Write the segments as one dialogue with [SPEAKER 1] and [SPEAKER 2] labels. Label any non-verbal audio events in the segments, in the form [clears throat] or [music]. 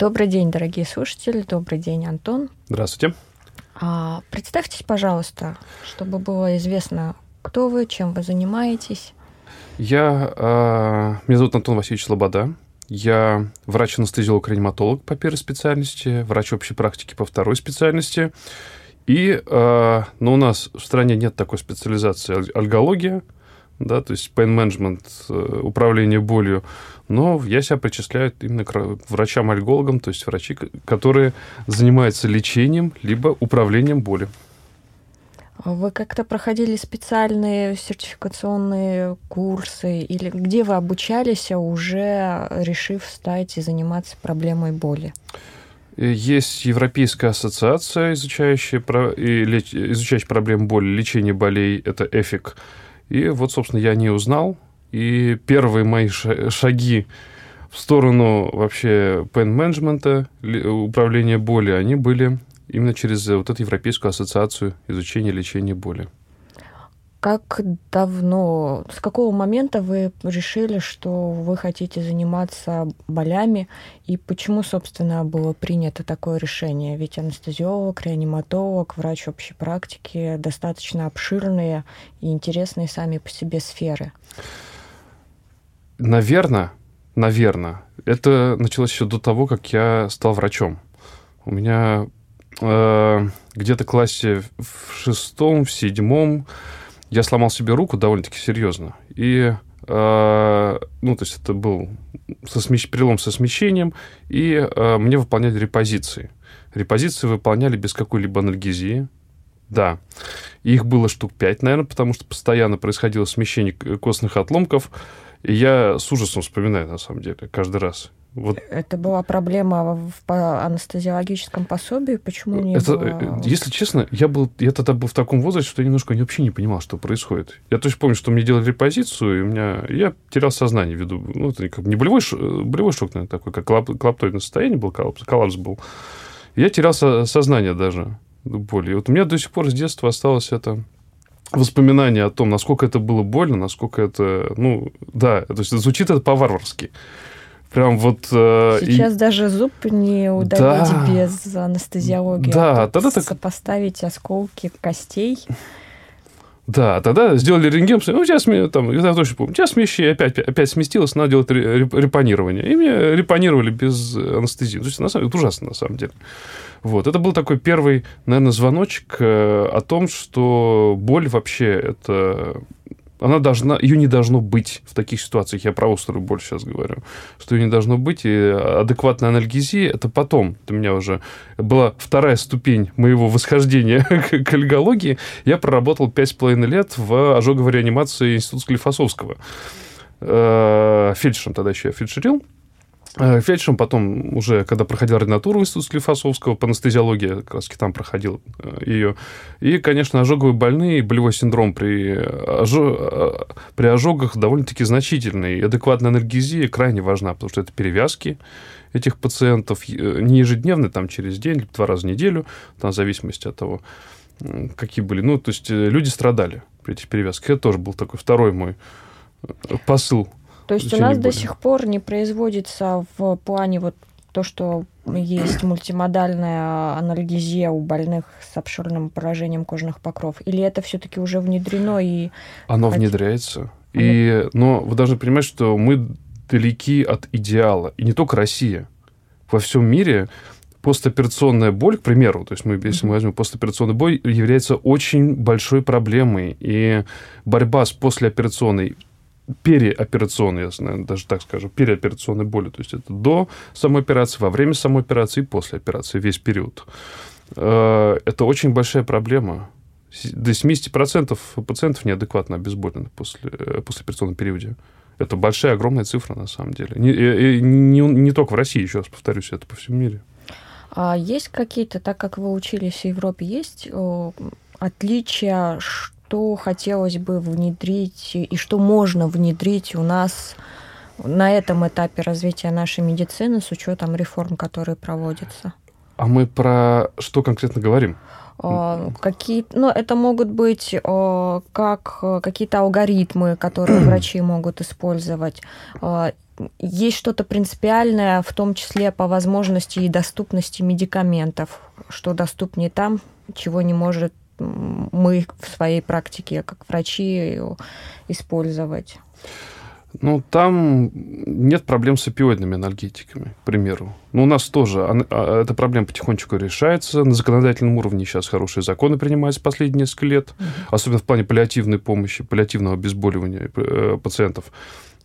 [SPEAKER 1] Добрый день, дорогие слушатели. Добрый день, Антон.
[SPEAKER 2] Здравствуйте.
[SPEAKER 1] А, представьтесь, пожалуйста, чтобы было известно, кто вы, чем вы занимаетесь.
[SPEAKER 2] Я, э, меня зовут Антон Васильевич Лобода. Я врач-анестезиолог-реаниматолог по первой специальности, врач общей практики по второй специальности. И, э, ну, у нас в стране нет такой специализации альгология, да, то есть pain management, э, управление болью. Но я себя причисляю именно к врачам-альгологам, то есть врачи, которые занимаются лечением либо управлением болью.
[SPEAKER 1] Вы как-то проходили специальные сертификационные курсы или где вы обучались, а уже решив стать и заниматься проблемой боли?
[SPEAKER 2] Есть Европейская ассоциация, изучающая, изучающая проблемы боли, лечения болей, это ЭФИК. И вот, собственно, я не узнал. И первые мои шаги в сторону вообще пен-менеджмента, управления боли, они были именно через вот эту Европейскую ассоциацию изучения лечения боли.
[SPEAKER 1] Как давно, с какого момента вы решили, что вы хотите заниматься болями, и почему, собственно, было принято такое решение? Ведь анестезиолог, реаниматолог, врач общей практики достаточно обширные и интересные сами по себе сферы.
[SPEAKER 2] Наверное, наверное, это началось еще до того, как я стал врачом. У меня э, где-то в классе в шестом, в седьмом я сломал себе руку довольно-таки серьезно. И, э, ну, то есть это был со смещ... перелом со смещением, и э, мне выполняли репозиции. Репозиции выполняли без какой-либо анальгезии. Да. Их было штук пять, наверное, потому что постоянно происходило смещение костных отломков. И я с ужасом вспоминаю, на самом деле, каждый раз.
[SPEAKER 1] Вот. Это была проблема в анестезиологическом пособии? Почему не это, было...
[SPEAKER 2] Если честно, я, был, я тогда был в таком возрасте, что я немножко вообще не понимал, что происходит. Я точно помню, что мне делали репозицию, и у меня, я терял сознание ввиду... Ну, это как не болевой, болевой шок, наверное, такой, как коллаптоидное состояние был, коллапс, коллапс был. Я терял со, сознание даже боли. И вот у меня до сих пор с детства осталось это воспоминание о том, насколько это было больно, насколько это, ну, да, то есть звучит это по-варварски. Прям вот...
[SPEAKER 1] Э, Сейчас и... даже зуб не удалить да, без анестезиологии.
[SPEAKER 2] Да,
[SPEAKER 1] а тогда так... Сопоставить осколки костей.
[SPEAKER 2] Да, тогда сделали рентген, ну, сейчас мне там, я точно помню, сейчас смещение опять, опять сместилось, надо делать репонирование. И мне репонировали без анестезии. То есть, на самом деле, это ужасно, на самом деле. Вот. Это был такой первый, наверное, звоночек э, о том, что боль вообще это она должна, ее не должно быть в таких ситуациях. Я про острую боль сейчас говорю. Что ее не должно быть. И адекватная анальгезия – это потом. Это у меня уже была вторая ступень моего восхождения [laughs] к альгологии. Я проработал пять с половиной лет в ожоговой реанимации Института Склифосовского. Э, фельдшером тогда еще я фельдшерил. Э, фельдшером потом уже, когда проходил ординатуру в институте Склифосовского по анестезиологии, как раз там проходил э, ее. И, конечно, ожоговые больные, болевой синдром при, ожог, э, при ожогах довольно-таки значительный. адекватная анальгезия крайне важна, потому что это перевязки этих пациентов не ежедневно, там через день, либо два раза в неделю, там, в зависимости от того, какие были. Ну, то есть люди страдали при этих перевязках. Это тоже был такой второй мой посыл
[SPEAKER 1] то есть у нас до сих пор не производится в плане вот то, что есть мультимодальная анальгезия у больных с обширным поражением кожных покров? Или это все-таки уже внедрено и...
[SPEAKER 2] Оно внедряется. Оно... И, но вы должны понимать, что мы далеки от идеала. И не только Россия. Во всем мире постоперационная боль, к примеру, то есть мы, если мы возьмем постоперационную боль, является очень большой проблемой. И борьба с послеоперационной переоперационной, я наверное, даже так скажу, переоперационной боли. То есть это до самой операции, во время самой операции и после операции, весь период. Э, это очень большая проблема. До 70% пациентов неадекватно обезболены после, э, после операционном периоде. Это большая, огромная цифра, на самом деле. Не, э, не, не только в России, еще раз повторюсь, это по всему мире.
[SPEAKER 1] А есть какие-то, так как вы учились в Европе, есть отличия, что хотелось бы внедрить и что можно внедрить у нас на этом этапе развития нашей медицины с учетом реформ, которые проводятся?
[SPEAKER 2] А мы про что конкретно говорим?
[SPEAKER 1] А, какие, ну, это могут быть как какие-то алгоритмы, которые [clears throat] врачи могут использовать, есть что-то принципиальное, в том числе по возможности и доступности медикаментов, что доступнее там, чего не может мы в своей практике как врачи использовать?
[SPEAKER 2] Ну, там нет проблем с опиоидными анальгетиками, к примеру. Но у нас тоже а, эта проблема потихонечку решается. На законодательном уровне сейчас хорошие законы принимаются последние несколько лет, угу. особенно в плане паллиативной помощи, паллиативного обезболивания э, пациентов,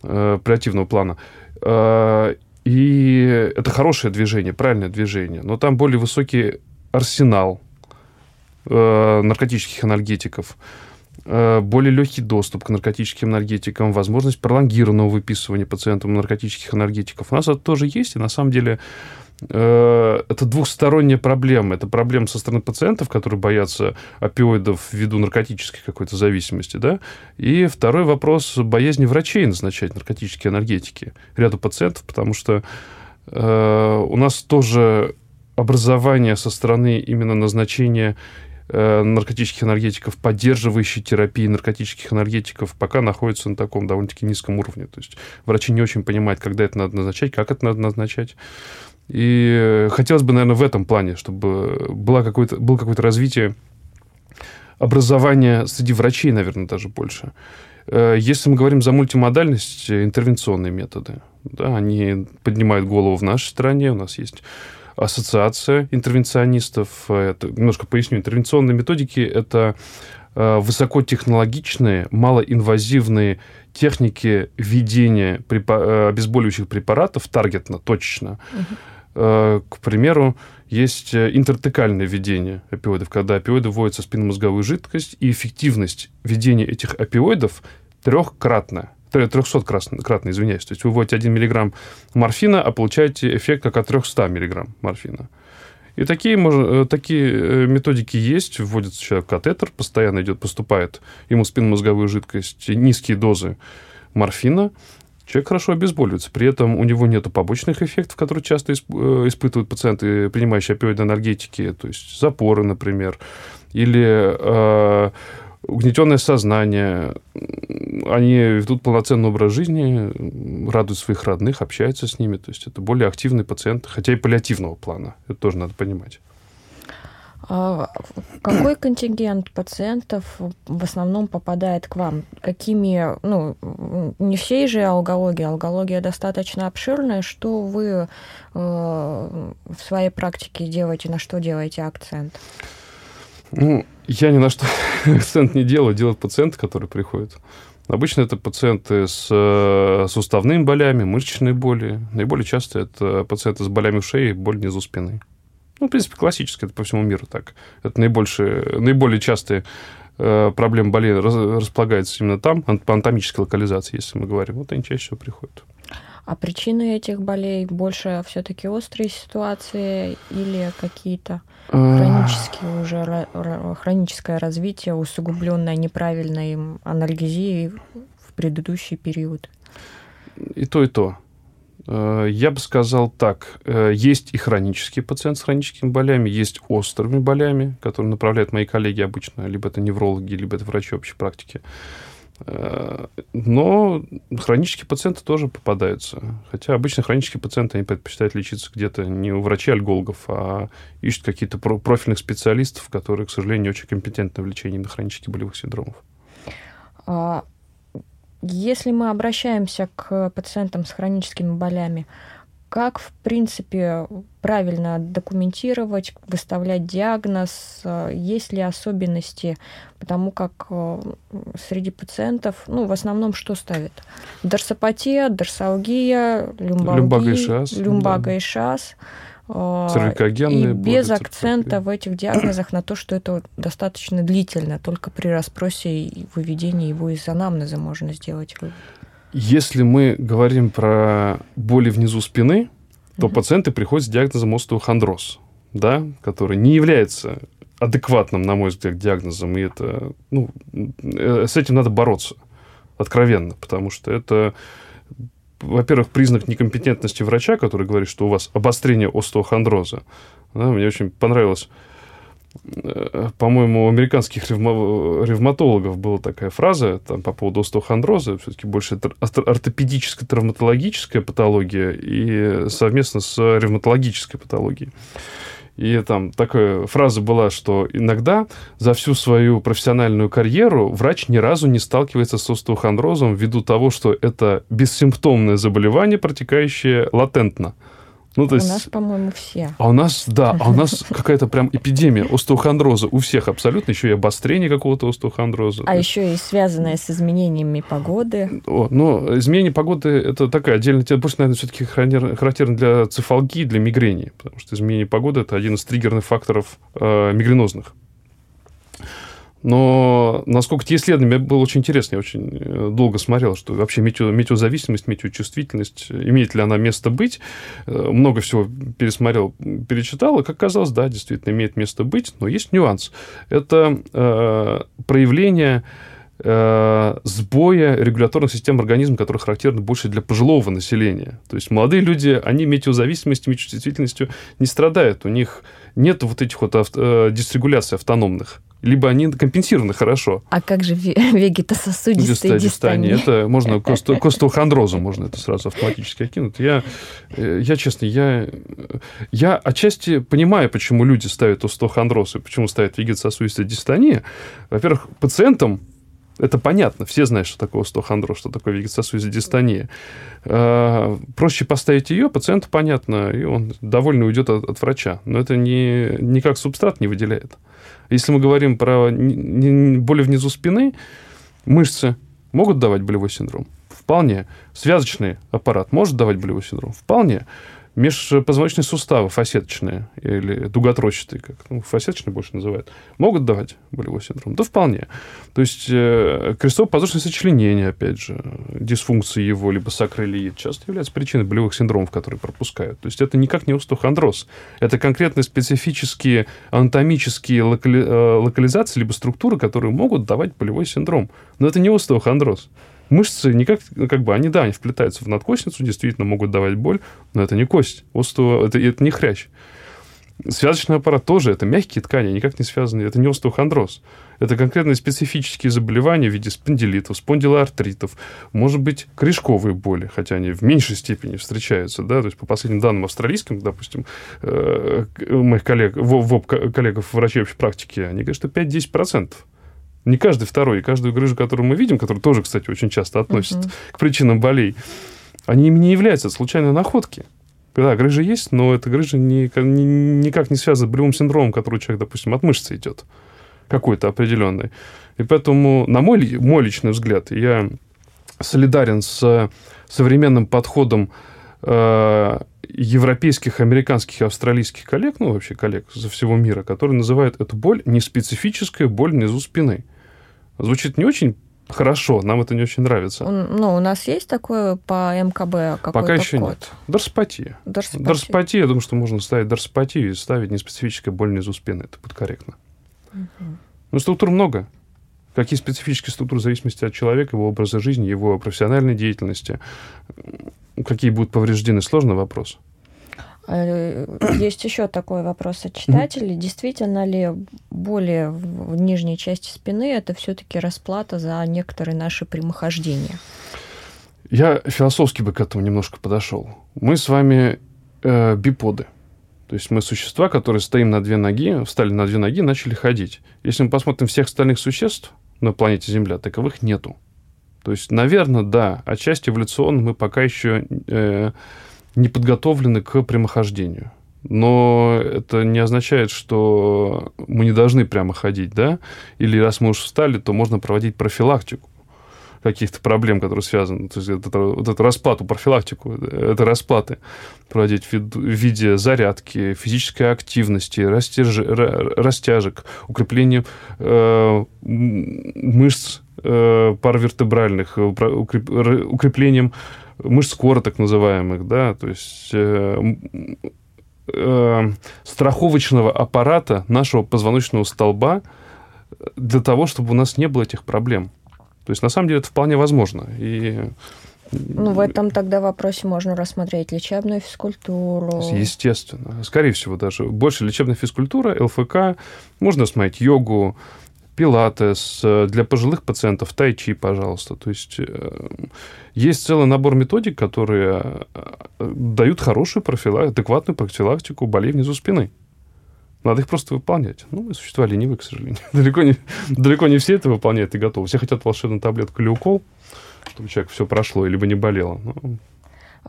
[SPEAKER 2] э, паллиативного плана. Э, и это хорошее движение, правильное движение. Но там более высокий арсенал наркотических анальгетиков Э, более легкий доступ к наркотическим энергетикам, возможность пролонгированного выписывания пациентам наркотических энергетиков. У нас это тоже есть, и на самом деле э, это двухсторонняя проблема. Это проблема со стороны пациентов, которые боятся опиоидов ввиду наркотической какой-то зависимости, да, и второй вопрос боязни врачей назначать наркотические энергетики ряду пациентов, потому что э, у нас тоже образование со стороны именно назначения Э, наркотических энергетиков, поддерживающей терапии наркотических энергетиков, пока находится на таком довольно-таки низком уровне. То есть врачи не очень понимают, когда это надо назначать, как это надо назначать. И хотелось бы, наверное, в этом плане, чтобы было какое-то, было какое-то развитие образования среди врачей, наверное, даже больше. Э, если мы говорим за мультимодальность, интервенционные методы, да, они поднимают голову в нашей стране. У нас есть ассоциация интервенционистов. Это, немножко поясню. Интервенционные методики – это э, высокотехнологичные, малоинвазивные техники введения э, обезболивающих препаратов таргетно, точечно. Угу. К примеру, есть интертекальное введение опиоидов, когда опиоиды вводятся в спинномозговую жидкость, и эффективность введения этих опиоидов трехкратная. 300-кратно, извиняюсь. То есть вы вводите 1 миллиграмм морфина, а получаете эффект как от 300 миллиграмм морфина. И такие, э, такие э, методики есть. Вводится человек катетер, постоянно идет, поступает ему спинномозговую жидкость низкие дозы морфина. Человек хорошо обезболивается. При этом у него нет побочных эффектов, которые часто э, испытывают пациенты, принимающие опиоиды энергетики, то есть запоры, например, или э, угнетенное сознание, они ведут полноценный образ жизни, радуют своих родных, общаются с ними. То есть это более активные пациенты, хотя и паллиативного плана. Это тоже надо понимать.
[SPEAKER 1] А какой контингент пациентов в основном попадает к вам? Какими, ну, не всей же алгологии, алгология достаточно обширная. Что вы э, в своей практике делаете, на что делаете акцент?
[SPEAKER 2] Ну, я ни на что [laughs] акцент не делаю, делают пациенты, которые приходят. Обычно это пациенты с э, суставными болями, мышечные боли. Наиболее часто это пациенты с болями в шее и боль внизу спины. Ну, в принципе, классическое, это по всему миру так. Это наибольшие, наиболее частые э, проблемы болей располагаются именно там, по анатомической локализации, если мы говорим. Вот они чаще всего приходят.
[SPEAKER 1] А причины этих болей больше все-таки острые ситуации или какие-то хронические уже хроническое развитие, усугубленное неправильной анальгезией в предыдущий период?
[SPEAKER 2] И то, и то. Э, я бы сказал так. Э, есть и хронические пациенты с хроническими болями, есть острыми болями, которые направляют мои коллеги обычно, либо это неврологи, либо это врачи общей практики. Э, но хронические пациенты тоже попадаются. Хотя обычно хронические пациенты, они предпочитают лечиться где-то не у врачей-альгологов, а ищут какие-то профильных специалистов, которые, к сожалению, не очень компетентны в лечении хронических болевых синдромов.
[SPEAKER 1] А если мы обращаемся к пациентам с хроническими болями, как, в принципе, правильно документировать, выставлять диагноз, есть ли особенности, потому как э, среди пациентов, ну, в основном что ставят? Дорсопатия, дорсалгия, люмбалгия, люмбага и шас. Люмбага да. и шас. И без акцента в этих диагнозах на то, что это достаточно длительно, только при расспросе и выведении его из анамнеза можно сделать вывод.
[SPEAKER 2] Если мы говорим про боли внизу спины, то mm-hmm. пациенты приходят с диагнозом остеохондроз, да, который не является адекватным, на мой взгляд, диагнозом, и это, ну, э, с этим надо бороться откровенно, потому что это, во-первых, признак некомпетентности врача, который говорит, что у вас обострение остеохондроза. Да, мне очень понравилось по-моему, у американских ревматологов была такая фраза там, по поводу остеохондроза, все-таки больше ортопедическая травматологическая патология и совместно с ревматологической патологией. И там такая фраза была, что иногда за всю свою профессиональную карьеру врач ни разу не сталкивается с остеохондрозом ввиду того, что это бессимптомное заболевание, протекающее латентно.
[SPEAKER 1] Ну, то есть... У нас, по-моему, все.
[SPEAKER 2] А у нас, да, а у нас [laughs] какая-то прям эпидемия остеохондроза у всех абсолютно, еще и обострение какого-то остеохондроза.
[SPEAKER 1] А еще и связанное с изменениями погоды.
[SPEAKER 2] О, ну, изменение погоды – это такая отдельная тема, больше, наверное, все-таки характерно для цефалгии, для мигрени, потому что изменение погоды – это один из триггерных факторов э, мигренозных. Но насколько те исследования было очень интересно, я очень э, долго смотрел, что вообще метео, метеозависимость, метеочувствительность, имеет ли она место быть. Э, много всего пересмотрел, перечитал, и как казалось, да, действительно имеет место быть, но есть нюанс. Это э, проявление э, сбоя регуляторных систем организма, которые характерны больше для пожилого населения. То есть молодые люди, они метеозависимостью, метеочувствительностью не страдают. У них нет вот этих вот авто, дисрегуляций автономных либо они компенсированы хорошо.
[SPEAKER 1] А как же [laughs] вегетососудистые дистонии?
[SPEAKER 2] Это можно [laughs] к остеохондрозу можно это сразу автоматически окинуть. Я, э, я честно, я, я отчасти понимаю, почему люди ставят остеохондроз и почему ставят вегетососудистые дистонии. Во-первых, пациентам это понятно, все знают, что такое остеохондроз, что такое вегетососудистая дистония. А, проще поставить ее, пациенту понятно, и он довольно уйдет от, от врача. Но это не, никак субстрат не выделяет. Если мы говорим про боли внизу спины, мышцы могут давать болевой синдром? Вполне. Связочный аппарат может давать болевой синдром? Вполне. Межпозвоночные суставы, фасеточные или дуготрочатые, как ну, фасеточные больше называют, могут давать болевой синдром? Да вполне. То есть э, крестово-подвздошное сочленение, опять же, дисфункции его, либо сакролиит, часто является причиной болевых синдромов, которые пропускают. То есть это никак не остеохондроз. Это конкретные специфические анатомические локали... Э, локализации, либо структуры, которые могут давать болевой синдром. Но это не остеохондроз. Мышцы никак, как бы, они, да, они вплетаются в надкостницу, действительно могут давать боль, но это не кость, остео, это, это не хрящ. Связочный аппарат тоже, это мягкие ткани, никак не связаны, это не остеохондроз. Это конкретные специфические заболевания в виде спондилитов, спондилоартритов, может быть, корешковые боли, хотя они в меньшей степени встречаются, да, то есть по последним данным австралийским, допустим, э, моих коллег, ВОП коллегов врачей общей практики, они говорят, что 5-10% не каждый второй, каждую грыжу, которую мы видим, которую тоже, кстати, очень часто относят угу. к причинам болей, они ими не являются случайной находки. Да, грыжа есть, но эта грыжа никак не связана с болевым синдромом, который у человека, допустим, от мышцы идет, какой-то определенный. И поэтому, на мой, мой личный взгляд, я солидарен с современным подходом э, европейских, американских и австралийских коллег, ну, вообще коллег со всего мира, которые называют эту боль неспецифическая боль внизу спины. Звучит не очень хорошо, нам это не очень нравится.
[SPEAKER 1] Ну, у нас есть такое по мкб какой-то
[SPEAKER 2] Пока еще
[SPEAKER 1] код?
[SPEAKER 2] нет. Дорспатия. Дорспатия. Дорспатия, я думаю, что можно ставить дорспатию и ставить неспецифическая боль внизу спины. Это будет корректно. Угу. Ну, структур много. Какие специфические структуры в зависимости от человека, его образа жизни, его профессиональной деятельности, какие будут повреждены, сложный вопрос.
[SPEAKER 1] Э, есть еще такой вопрос от читателей. Действительно ли боли в нижней части спины это все-таки расплата за некоторые наши прямохождения?
[SPEAKER 2] Я философски бы к этому немножко подошел. Мы с вами э, биподы. То есть мы существа, которые стоим на две ноги, встали на две ноги, начали ходить. Если мы посмотрим всех остальных существ на планете Земля, таковых нету. То есть, наверное, да, отчасти эволюционно мы пока еще э, не подготовлены к прямохождению. Но это не означает, что мы не должны прямо ходить, да? Или раз мы уж встали, то можно проводить профилактику каких-то проблем, которые связаны. То есть это, вот эту расплату, профилактику, это расплаты проводить в виде зарядки, физической активности, растяж, растяжек, укрепления э, мышц э, паравертебральных, укреплением мышц кора, так называемых, да, то есть э, э, страховочного аппарата нашего позвоночного столба для того, чтобы у нас не было этих проблем. То есть, на самом деле, это вполне возможно. И
[SPEAKER 1] Ну, в этом тогда вопросе можно рассмотреть лечебную физкультуру.
[SPEAKER 2] Естественно. Скорее всего, даже больше лечебная физкультура, ЛФК, можно смотреть йогу, пилатес, э, для пожилых пациентов тайчи, пожалуйста. То есть э, есть целый набор методик, которые э, дают хорошую профилактику, адекватную профилактику болей внизу спины. Надо их просто выполнять. Ну, мы существа ленивые, к сожалению. [laughs] далеко, не, далеко не все это выполняют и готовы. Все хотят волшебную таблетку или укол, чтобы человек все прошло, либо не болело. Но
[SPEAKER 1] а,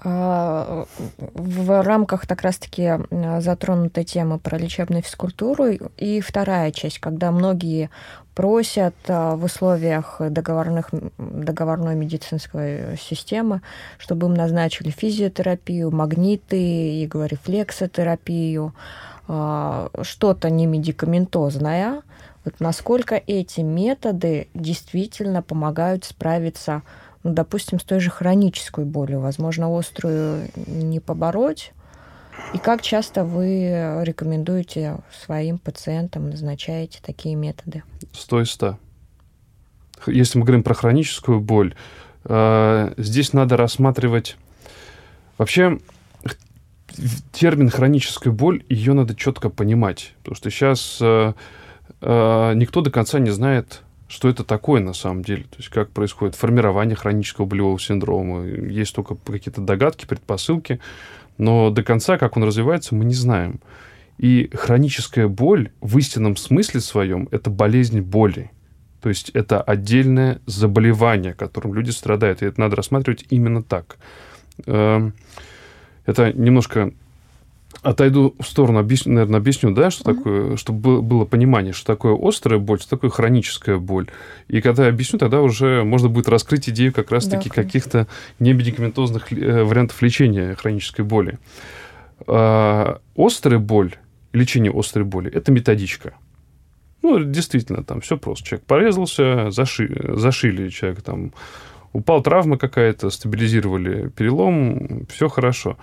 [SPEAKER 1] в рамках так раз-таки затронутой темы про лечебную физкультуру и вторая часть, когда многие просят а, в условиях договорных, договорной медицинской системы, чтобы им назначили физиотерапию, магниты, иглорефлексотерапию, а, что-то не медикаментозное. Вот насколько эти методы действительно помогают справиться с ну, допустим, с той же хронической болью, возможно, острую не побороть. И как часто вы рекомендуете своим пациентам, назначаете такие методы?
[SPEAKER 2] 100 из 100. Если мы говорим про хроническую боль, э, здесь надо рассматривать... Вообще, термин хроническая боль, ее надо четко понимать. Потому что сейчас э, э, никто до конца не знает, что это такое на самом деле, то есть как происходит формирование хронического болевого синдрома. Есть только какие-то догадки, предпосылки, но до конца, как он развивается, мы не знаем. И хроническая боль в истинном смысле своем – это болезнь боли. То есть это отдельное заболевание, которым люди страдают. И это надо рассматривать именно так. Эм, это немножко отойду в сторону, объясню, наверное, объясню, да, что mm-hmm. такое, чтобы было понимание, что такое острая боль, что такое хроническая боль. И когда я объясню, тогда уже можно будет раскрыть идею как раз-таки да, каких-то немедикаментозных э, вариантов лечения хронической боли. А, острая боль, лечение острой боли, это методичка. Ну, действительно, там все просто. Человек порезался, заши, зашили человек там, упал травма какая-то, стабилизировали перелом, все хорошо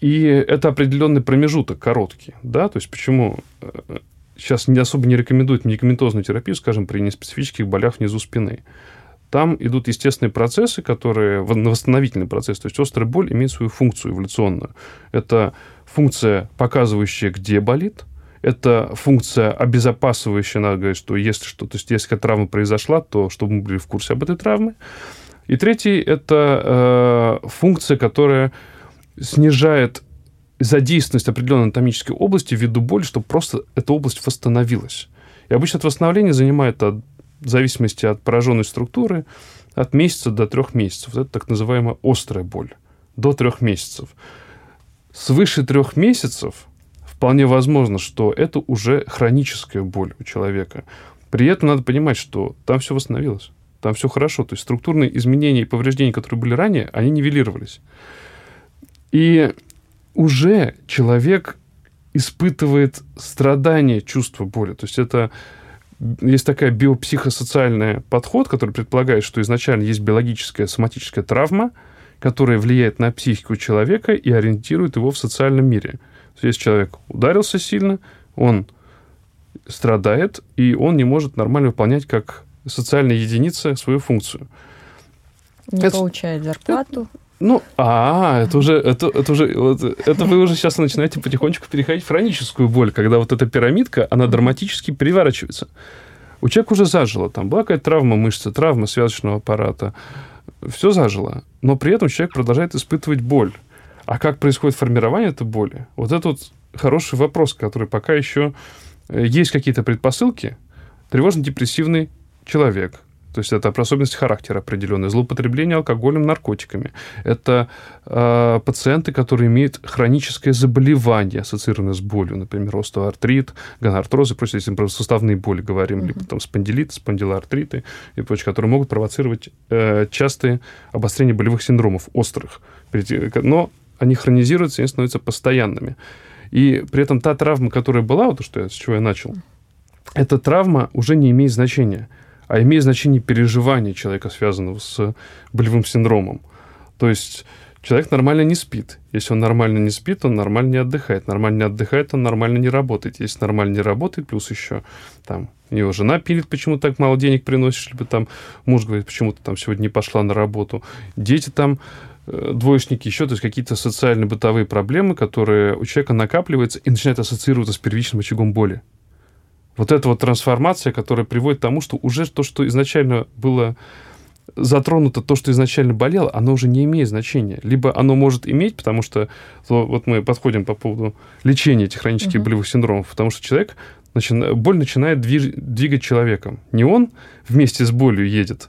[SPEAKER 2] и это определенный промежуток, короткий. Да? То есть почему э, сейчас не особо не рекомендуют медикаментозную терапию, скажем, при неспецифических болях внизу спины. Там идут естественные процессы, которые... Восстановительный процесс. То есть острая боль имеет свою функцию эволюционную. Это функция, показывающая, где болит. Это функция обезопасивающая, надо говорить, что если что, то есть если травма произошла, то чтобы мы были в курсе об этой травме. И третий – это э, функция, которая снижает задействованность определенной анатомической области ввиду боли, чтобы просто эта область восстановилась. И обычно это восстановление занимает от, в зависимости от пораженной структуры от месяца до трех месяцев. Это так называемая острая боль. До трех месяцев. Свыше трех месяцев вполне возможно, что это уже хроническая боль у человека. При этом надо понимать, что там все восстановилось. Там все хорошо. То есть структурные изменения и повреждения, которые были ранее, они нивелировались. И уже человек испытывает страдание чувства боли. То есть это есть такая биопсихосоциальный подход, который предполагает, что изначально есть биологическая соматическая травма, которая влияет на психику человека и ориентирует его в социальном мире. То есть, если человек ударился сильно, он страдает, и он не может нормально выполнять как социальная единица свою функцию.
[SPEAKER 1] Не это, получает зарплату.
[SPEAKER 2] Ну, а, это уже, это, это уже, это вы уже сейчас начинаете потихонечку переходить в хроническую боль, когда вот эта пирамидка, она драматически переворачивается. У человека уже зажило, там была какая-то травма мышцы, травма связочного аппарата, все зажило, но при этом человек продолжает испытывать боль. А как происходит формирование этой боли? Вот это вот хороший вопрос, который пока еще э, есть какие-то предпосылки. Тревожно-депрессивный человек, то есть это особенность характера определенная. Злоупотребление алкоголем, наркотиками. Это э, пациенты, которые имеют хроническое заболевание, ассоциированное с болью, например, остеоартрит, гонартроз и прочее, если мы про суставные боли говорим, mm-hmm. либо там спондилит, спондилоартриты и прочее, которые могут провоцировать э, частые обострения болевых синдромов, острых. Но они хронизируются и становятся постоянными. И при этом та травма, которая была, вот то, что я, с чего я начал, эта травма уже не имеет значения а имеет значение переживания человека, связанного с болевым синдромом. То есть человек нормально не спит. Если он нормально не спит, он нормально не отдыхает. Нормально не отдыхает, он нормально не работает. Если нормально не работает, плюс еще там у него жена пилит, почему так мало денег приносишь, либо там муж говорит, почему ты там сегодня не пошла на работу. Дети там э, двоечники, еще, то есть какие-то социально-бытовые проблемы, которые у человека накапливаются и начинают ассоциироваться с первичным очагом боли. Вот эта вот трансформация, которая приводит к тому, что уже то, что изначально было затронуто то, что изначально болело, оно уже не имеет значения. Либо оно может иметь, потому что вот мы подходим по поводу лечения этих хронических угу. болевых синдромов, потому что человек, начина, боль начинает движ, двигать человеком. Не он вместе с болью едет,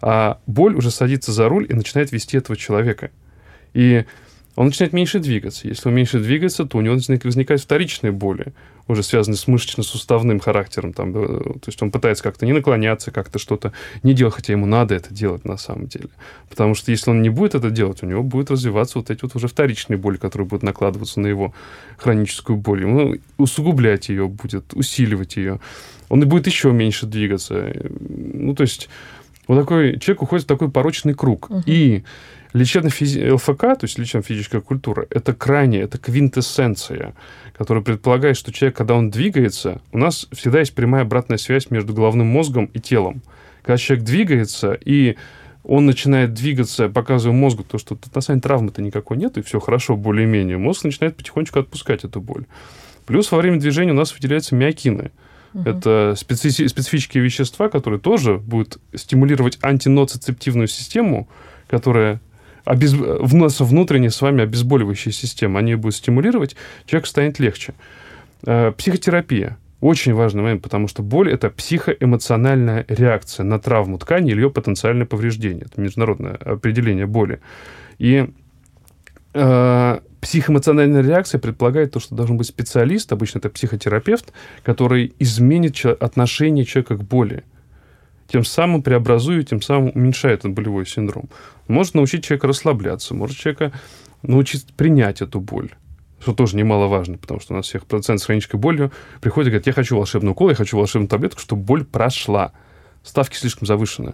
[SPEAKER 2] а боль уже садится за руль и начинает вести этого человека. И он начинает меньше двигаться. Если он меньше двигается, то у него возникают вторичные боли, уже связанные с мышечно-суставным характером. Там, э, то есть он пытается как-то не наклоняться, как-то что-то не делать, хотя ему надо это делать на самом деле. Потому что если он не будет это делать, у него будет развиваться вот эти вот уже вторичные боли, которые будут накладываться на его хроническую боль. Ему усугублять ее будет, усиливать ее. Он и будет еще меньше двигаться. Ну, то есть вот такой человек уходит в такой порочный круг. Угу. И Лечебная физи... ЛФК, то есть лечебная физическая культура, это крайне, это квинтэссенция, которая предполагает, что человек, когда он двигается, у нас всегда есть прямая обратная связь между головным мозгом и телом. Когда человек двигается, и он начинает двигаться, показывая мозгу то, что на самом деле травмы-то никакой нет, и все хорошо более-менее, мозг начинает потихонечку отпускать эту боль. Плюс во время движения у нас выделяются миокины. Угу. Это специ- специфические вещества, которые тоже будут стимулировать антиноцицептивную систему, которая обез... в нас внутренняя с вами обезболивающая система, они ее будут стимулировать, человек станет легче. Э, психотерапия. Очень важный момент, потому что боль – это психоэмоциональная реакция на травму ткани или ее потенциальное повреждение. Это международное определение боли. И э, психоэмоциональная реакция предполагает то, что должен быть специалист, обычно это психотерапевт, который изменит отношение человека к боли тем самым преобразуя, тем самым уменьшает этот болевой синдром. Может научить человека расслабляться, может человека научить принять эту боль что тоже немаловажно, потому что у нас всех пациентов с хронической болью приходят и говорят, я хочу волшебный укол, я хочу волшебную таблетку, чтобы боль прошла. Ставки слишком завышены.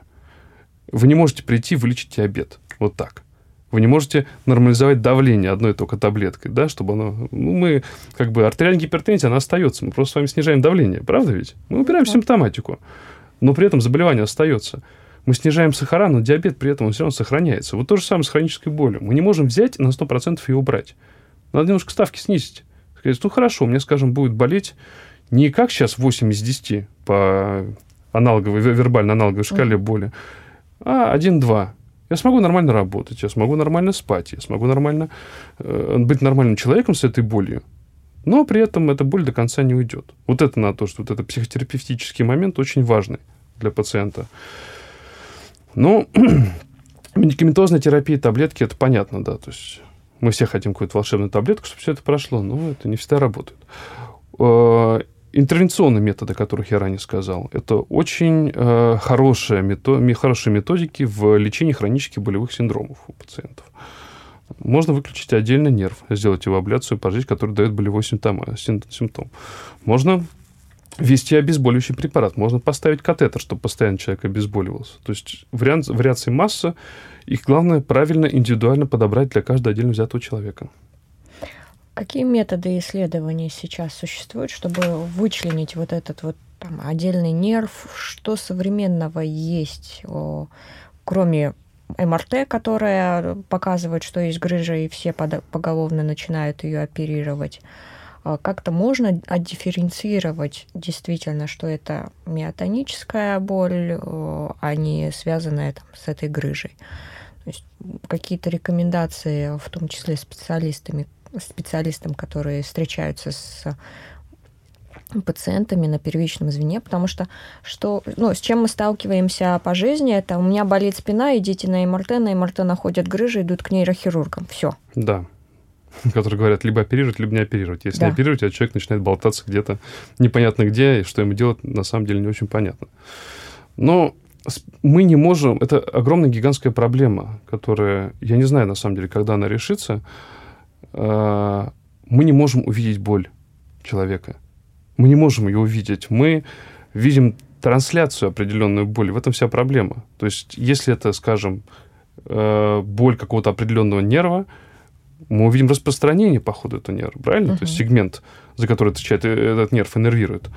[SPEAKER 2] Вы не можете прийти и вылечить диабет. Вот так. Вы не можете нормализовать давление одной только таблеткой, да, чтобы оно... Ну, мы, как бы, артериальная гипертензия, она остается. Мы просто с вами снижаем давление, правда ведь? Мы убираем да. симптоматику но при этом заболевание остается. Мы снижаем сахара, но диабет при этом он все равно сохраняется. Вот то же самое с хронической болью. Мы не можем взять и на 100% ее убрать. Надо немножко ставки снизить. Сказать, ну хорошо, у меня, скажем, будет болеть не как сейчас 8 из 10 по аналоговой, вербально-аналоговой шкале боли, а 1-2. Я смогу нормально работать, я смогу нормально спать, я смогу нормально э, быть нормальным человеком с этой болью но при этом эта боль до конца не уйдет. Вот это на то, что вот этот психотерапевтический момент очень важный для пациента. Ну, [clears throat] медикаментозная терапия, таблетки, это понятно, да, то есть мы все хотим какую-то волшебную таблетку, чтобы все это прошло, но это не всегда работает. Э, интервенционные методы, о которых я ранее сказал, это очень э, хорошие, хорошие методики в лечении хронических болевых синдромов у пациентов. Можно выключить отдельно нерв, сделать его абляцию, пожечь, который дает болевой симптом. Можно ввести обезболивающий препарат. Можно поставить катетер, чтобы постоянно человек обезболивался. То есть вариант, вариаций масса. Их главное правильно, индивидуально подобрать для каждого отдельно взятого человека.
[SPEAKER 1] Какие методы исследований сейчас существуют, чтобы вычленить вот этот вот там, отдельный нерв? Что современного есть, кроме МРТ, которая показывает, что есть грыжа, и все поголовно начинают ее оперировать. А как-то можно отдифференцировать действительно, что это миотоническая боль, а не связанная там, с этой грыжей. То есть какие-то рекомендации, в том числе специалистами, специалистам, которые встречаются с пациентами на первичном звене, потому что, что ну, с чем мы сталкиваемся по жизни, это у меня болит спина, идите на МРТ, на МРТ находят грыжи, идут к нейрохирургам. Все.
[SPEAKER 2] Да. [laughs] Которые говорят, либо оперировать, либо не оперировать. Если да. не оперировать, а человек начинает болтаться где-то непонятно где, и что ему делать, на самом деле не очень понятно. Но мы не можем... Это огромная гигантская проблема, которая... Я не знаю, на самом деле, когда она решится. А, мы не можем увидеть боль человека мы не можем ее увидеть. Мы видим трансляцию определенную боли. В этом вся проблема. То есть, если это, скажем, э, боль какого-то определенного нерва, мы увидим распространение по ходу этого нерва, правильно? Uh-huh. То есть сегмент, за который отвечает этот нерв, иннервирует.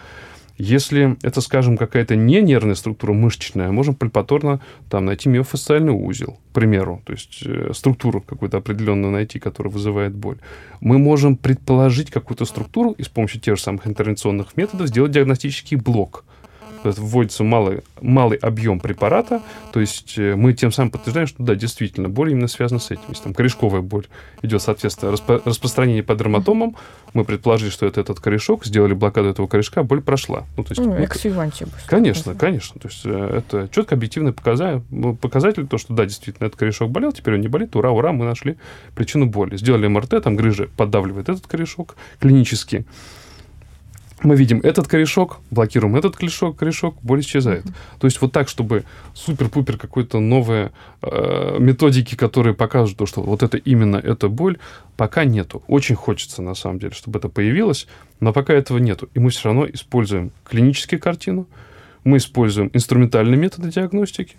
[SPEAKER 2] Если это, скажем, какая-то не нервная структура мышечная, можем пальпаторно там найти миофасциальный узел, к примеру, то есть э, структуру какую-то определенную найти, которая вызывает боль. Мы можем предположить какую-то структуру и с помощью тех же самых интервенционных методов сделать диагностический блок – вводится малый, малый объем препарата, то есть э, мы тем самым подтверждаем, что да, действительно, боль именно связана с этим. Если там корешковая боль идет, соответственно, распро- распространение по дерматомам, мы предположили, что это этот корешок, сделали блокаду этого корешка, боль прошла.
[SPEAKER 1] Ну, то есть, ну, эксивантибус.
[SPEAKER 2] Конечно, конечно. То есть э, это четко объективный показатель, ну, показатель, то, что да, действительно, этот корешок болел, теперь он не болит, ура, ура, мы нашли причину боли. Сделали МРТ, там грыжа поддавливает этот корешок клинически мы видим этот корешок, блокируем этот корешок, корешок, боль исчезает. То есть вот так, чтобы супер-пупер какой-то новые э, методики, которые покажут то, что вот это именно эта боль, пока нету. Очень хочется, на самом деле, чтобы это появилось, но пока этого нету. И мы все равно используем клинические картину, мы используем инструментальные методы диагностики,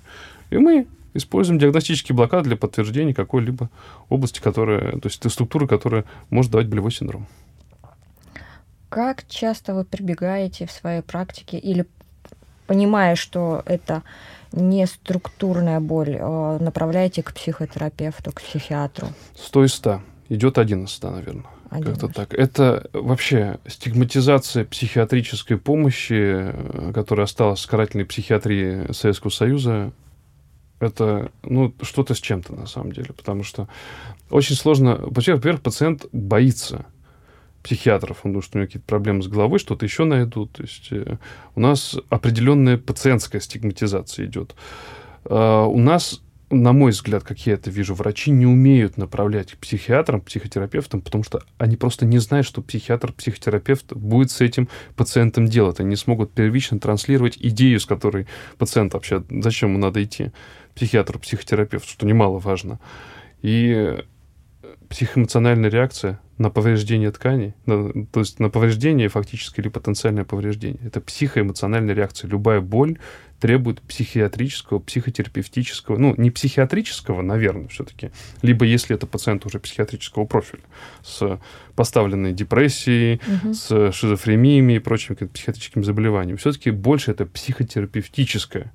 [SPEAKER 2] и мы используем диагностический блокад для подтверждения какой-либо области, которая, то есть структуры, которая может давать болевой синдром.
[SPEAKER 1] Как часто вы прибегаете в своей практике или понимая, что это не структурная боль, а направляете к психотерапевту, к психиатру?
[SPEAKER 2] 100 из 100. Идет один из 100, наверное. Как-то так. Это вообще стигматизация психиатрической помощи, которая осталась в карательной психиатрии Советского Союза, это ну, что-то с чем-то на самом деле. Потому что очень сложно... Во-первых, пациент боится психиатров, думает, что у него какие-то проблемы с головой, что-то еще найдут. То есть э, у нас определенная пациентская стигматизация идет. Э, у нас, на мой взгляд, как я это вижу, врачи не умеют направлять к психиатрам, психотерапевтам, потому что они просто не знают, что психиатр, психотерапевт будет с этим пациентом делать. Они не смогут первично транслировать идею, с которой пациент вообще, зачем ему надо идти, психиатру, психотерапевту, что немаловажно. И психоэмоциональная реакция на повреждение тканей, на, то есть на повреждение фактически или потенциальное повреждение. Это психоэмоциональная реакция. Любая боль требует психиатрического, психотерапевтического, ну, не психиатрического, наверное, все-таки, либо если это пациент уже психиатрического профиля, с поставленной депрессией, угу. с шизофрениями и прочими психиатрическими заболеваниями. Все-таки больше это психотерапевтическое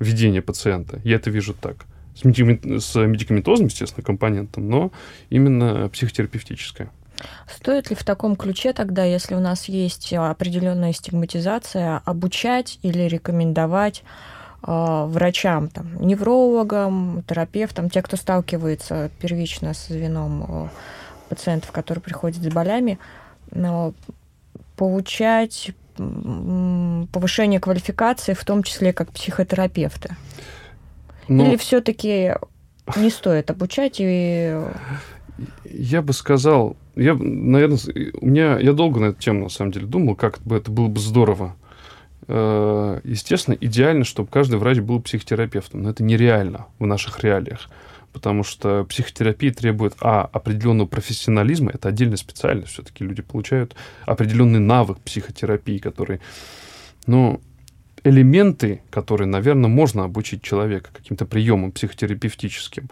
[SPEAKER 2] ведение пациента. Я это вижу так с, медикаментозным, естественно, компонентом, но именно психотерапевтическое.
[SPEAKER 1] Стоит ли в таком ключе тогда, если у нас есть определенная стигматизация, обучать или рекомендовать э, врачам, там, неврологам, терапевтам, те, кто сталкивается первично с звеном э, пациентов, которые приходят с болями, э, получать повышение квалификации, в том числе как психотерапевты? Но... Или все-таки не стоит обучать и...
[SPEAKER 2] Я бы сказал, я, наверное, у меня, я долго на эту тему, на самом деле, думал, как бы это было бы здорово. Э, естественно, идеально, чтобы каждый врач был психотерапевтом, но это нереально в наших реалиях, потому что психотерапия требует, а, определенного профессионализма, это отдельная специальность, все-таки люди получают определенный навык психотерапии, который, ну, элементы, которые, наверное, можно обучить человека каким-то приемам психотерапевтическим,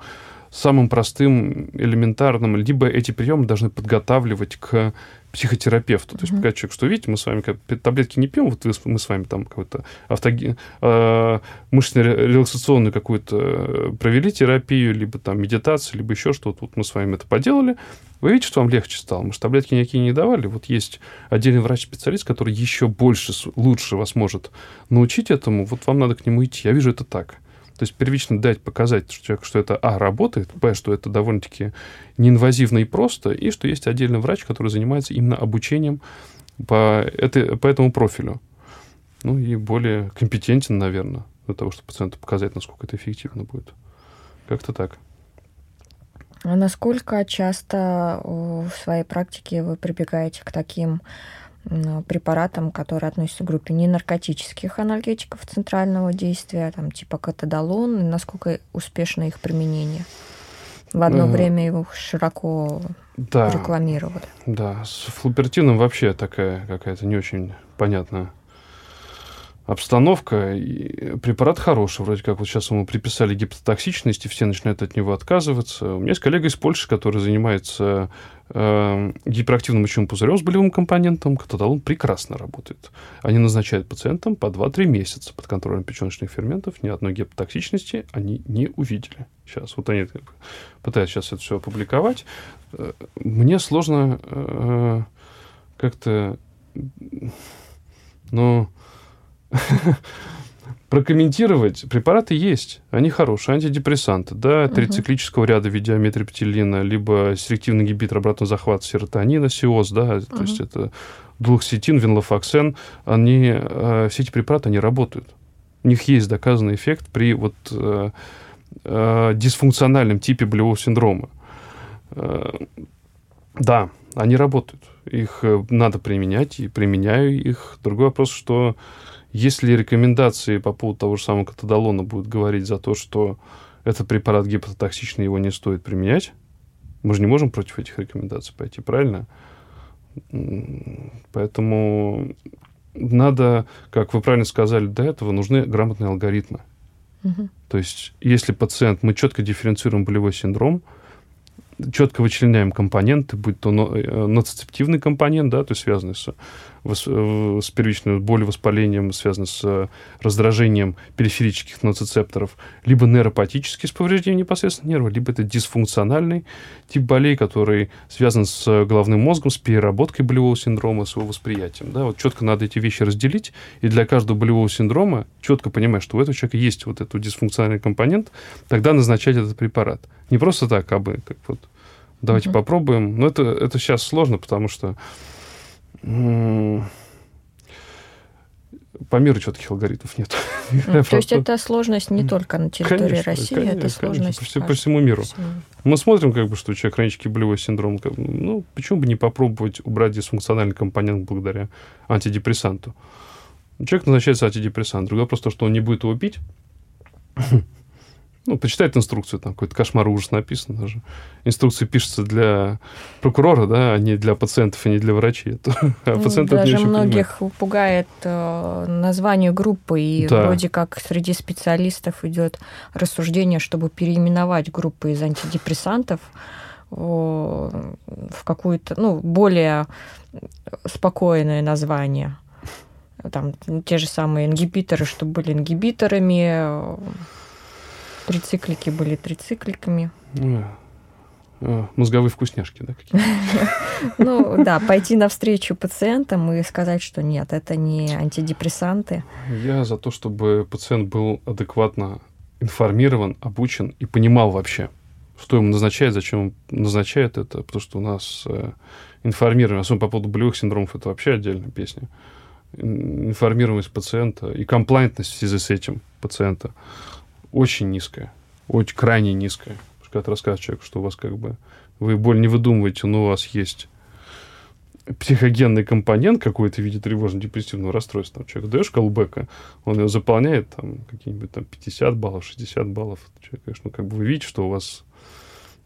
[SPEAKER 2] самым простым, элементарным, либо эти приемы должны подготавливать к психотерапевту. То есть, когда человек, что видите, мы с вами как, таблетки не пьем, вот мы с вами там какую-то автоги... э, мышечно-релаксационную какую-то провели терапию, либо там медитацию, либо еще что-то, вот мы с вами это поделали, вы видите, что вам легче стало. Мы же таблетки никакие не давали. Вот есть отдельный врач-специалист, который еще больше, лучше вас может научить этому. Вот вам надо к нему идти. Я вижу это так. То есть первично дать показать человеку, что это, а, работает, б, что это довольно-таки неинвазивно и просто, и что есть отдельный врач, который занимается именно обучением по, это, по этому профилю. Ну и более компетентен, наверное, для того, чтобы пациенту показать, насколько это эффективно будет. Как-то так.
[SPEAKER 1] А насколько часто в своей практике вы прибегаете к таким препаратам, которые относятся к группе ненаркотических анальгетиков центрального действия, там, типа катадолон, и насколько успешно их применение? В одно mm. время его широко да. рекламировали.
[SPEAKER 2] Да, с флупертином вообще такая какая-то не очень понятная обстановка. И препарат хороший, вроде как вот сейчас ему приписали гепатотоксичность, и все начинают от него отказываться. У меня есть коллега из Польши, который занимается э, гиперактивным мочевым пузырем с болевым компонентом. Катадалон прекрасно работает. Они назначают пациентам по 2-3 месяца под контролем печеночных ферментов. Ни одной гепатотоксичности они не увидели. Сейчас вот они пытаются сейчас это все опубликовать. Э, мне сложно э, как-то... Ну, [laughs] прокомментировать. Препараты есть, они хорошие, антидепрессанты, да, трициклического ряда в виде либо селективный ингибитор обратного захвата серотонина, СИОС, да, uh-huh. то есть это двухсетин, венлофоксен, они, э, все эти препараты, они работают. У них есть доказанный эффект при вот э, э, дисфункциональном типе болевого синдрома. Э, да, они работают. Их надо применять, и применяю их. Другой вопрос, что если рекомендации по поводу того же самого катадолона будут говорить за то, что этот препарат гепатотоксичный, его не стоит применять, мы же не можем против этих рекомендаций пойти, правильно? Поэтому надо, как вы правильно сказали до этого, нужны грамотные алгоритмы. Угу. То есть, если пациент, мы четко дифференцируем болевой синдром, четко вычленяем компоненты, будь то э, ноцептивный компонент, да, то есть связанный с Э, с первичной болью, воспалением, связано с э, раздражением периферических ноцицепторов, либо нейропатический с повреждением непосредственно нерва, либо это дисфункциональный тип болей, который связан с головным мозгом, с переработкой болевого синдрома, с его восприятием. Да? Вот четко надо эти вещи разделить, и для каждого болевого синдрома четко понимать, что у этого человека есть вот этот дисфункциональный компонент, тогда назначать этот препарат. Не просто так, а бы, как вот, давайте mm-hmm. попробуем. Но это, это сейчас сложно, потому что по миру четких алгоритмов нет. [laughs]
[SPEAKER 1] То есть это сложность не только на территории конечно, России, конечно, это сложность
[SPEAKER 2] конечно, по, по всему миру. Всему. Мы смотрим, как бы, что у человека хронический болевой синдром. Как, ну, почему бы не попробовать убрать дисфункциональный компонент благодаря антидепрессанту? Человек назначается антидепрессант. Другой вопрос то, что он не будет его пить ну, почитать инструкцию, там какой-то кошмар ужас написано даже. Инструкция пишется для прокурора, да, а не для пациентов и не для врачей. [laughs]
[SPEAKER 1] А ну, даже многих понимают. пугает э, название группы, и да. вроде как среди специалистов идет рассуждение, чтобы переименовать группы из антидепрессантов в какую-то, ну, более спокойное название. Там те же самые ингибиторы, чтобы были ингибиторами, Трициклики были трицикликами.
[SPEAKER 2] А, мозговые вкусняшки, да,
[SPEAKER 1] какие [laughs] Ну, да, пойти навстречу пациентам и сказать, что нет, это не антидепрессанты.
[SPEAKER 2] Я за то, чтобы пациент был адекватно информирован, обучен и понимал вообще, что ему назначает, зачем он назначает это, потому что у нас э, информирование, особенно по поводу болевых синдромов, это вообще отдельная песня. Информированность пациента и комплайнтность в связи с этим пациента – очень низкая, очень крайне низкая. Когда ты рассказываешь человеку, что у вас как бы вы боль не выдумываете, но у вас есть психогенный компонент какой-то в виде тревожно-депрессивного расстройства. Человек даешь колбека, он ее заполняет там какие-нибудь там 50 баллов, 60 баллов. Человек, конечно, ну, как бы вы видите, что у вас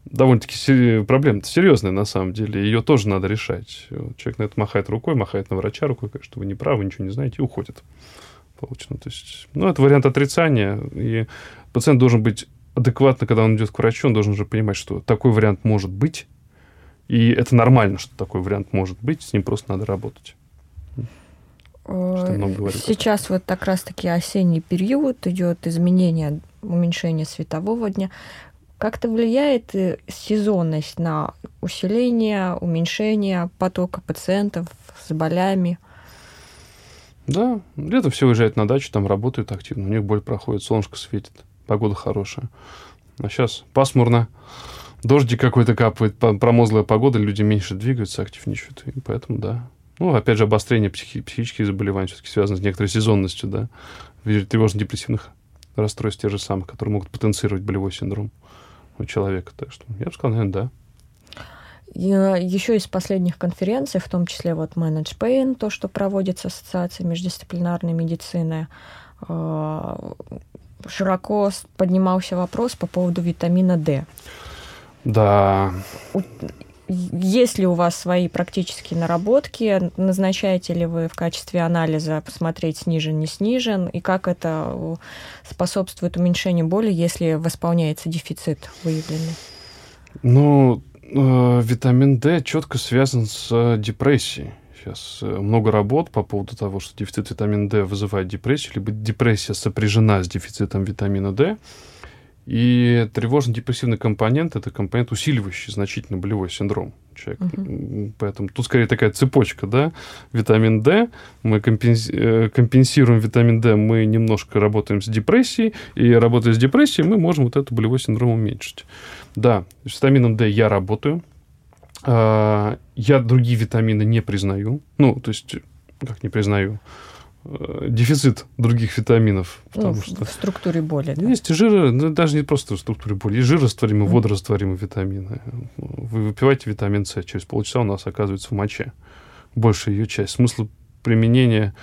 [SPEAKER 2] довольно-таки проблема серьезная на самом деле, ее тоже надо решать. Человек на это махает рукой, махает на врача рукой, говорит, что вы не правы, ничего не знаете, и уходит получено. То есть, ну, это вариант отрицания, и пациент должен быть адекватно, когда он идет к врачу, он должен уже понимать, что такой вариант может быть, и это нормально, что такой вариант может быть, с ним просто надо работать.
[SPEAKER 1] Сейчас вот как раз-таки осенний период, идет изменение, уменьшение светового дня. Как-то влияет сезонность на усиление, уменьшение потока пациентов с болями?
[SPEAKER 2] Да, летом все уезжают на дачу, там работают активно, у них боль проходит, солнышко светит, погода хорошая. А сейчас пасмурно, дождик какой-то капает, промозглая погода, люди меньше двигаются, активничают, и поэтому, да. Ну, опять же, обострение психи- психических заболеваний все-таки связано с некоторой сезонностью, да, в виде тревожно-депрессивных расстройств тех же самых, которые могут потенцировать болевой синдром у человека. Так что я бы сказал, наверное, да.
[SPEAKER 1] Э, Еще из последних конференций, в том числе вот Manage Pain, то, что проводится Ассоциация междисциплинарной медицины, э, широко поднимался вопрос по поводу витамина D.
[SPEAKER 2] Да.
[SPEAKER 1] есть ли у вас свои практические наработки? Назначаете ли вы в качестве анализа посмотреть, снижен, не снижен? И как это способствует уменьшению боли, если восполняется дефицит выявленный?
[SPEAKER 2] Ну, э, витамин D четко связан с депрессией. Сейчас э, много работ по поводу того, что дефицит витамина D вызывает депрессию, либо депрессия сопряжена с дефицитом витамина D. И тревожно-депрессивный компонент – это компонент, усиливающий значительно болевой синдром человека. Uh-huh. Поэтому тут скорее такая цепочка, да, витамин D, мы компенси- э, компенсируем витамин D, мы немножко работаем с депрессией, и работая с депрессией, мы можем вот этот болевой синдром уменьшить. Да, с витамином D я работаю, а, я другие витамины не признаю, ну, то есть, как не признаю, Э, дефицит других витаминов.
[SPEAKER 1] Потому ну, что в структуре боли.
[SPEAKER 2] Да? Есть жиры, ну, даже не просто в структуре боли, есть жирорастворимые, mm. водорастворимые витамины. Вы выпиваете витамин С, через полчаса у нас оказывается в моче. Большая ее часть. Смысл применения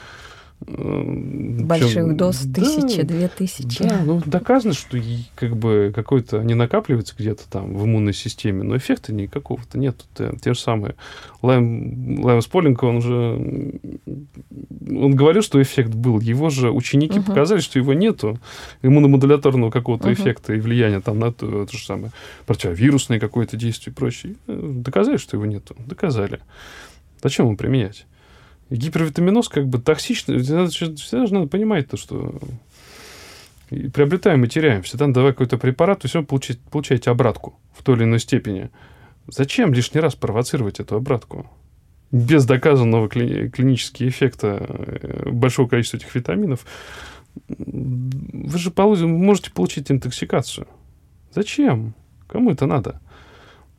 [SPEAKER 1] Больших чем... доз да, две тысячи.
[SPEAKER 2] Да, ну доказано, что как бы какой-то не накапливается где-то там в иммунной системе, но эффекта никакого-то нет. Те, те же самые. Лайм, Лайм Сполинг, он же он говорил, что эффект был. Его же ученики угу. показали, что его нету. Иммуномодуляторного какого-то угу. эффекта и влияния там на то, то же самое противовирусное какое-то действие и прочее. Доказали, что его нету. Доказали. Зачем его применять? И гипервитаминоз как бы токсичный. Всегда, всегда же надо понимать то, что приобретаем и теряем. Всегда давай какой-то препарат, то есть вы получаете, обратку в той или иной степени. Зачем лишний раз провоцировать эту обратку? Без доказанного кли- клинического эффекта э, большого количества этих витаминов вы же можете получить интоксикацию. Зачем? Кому это надо?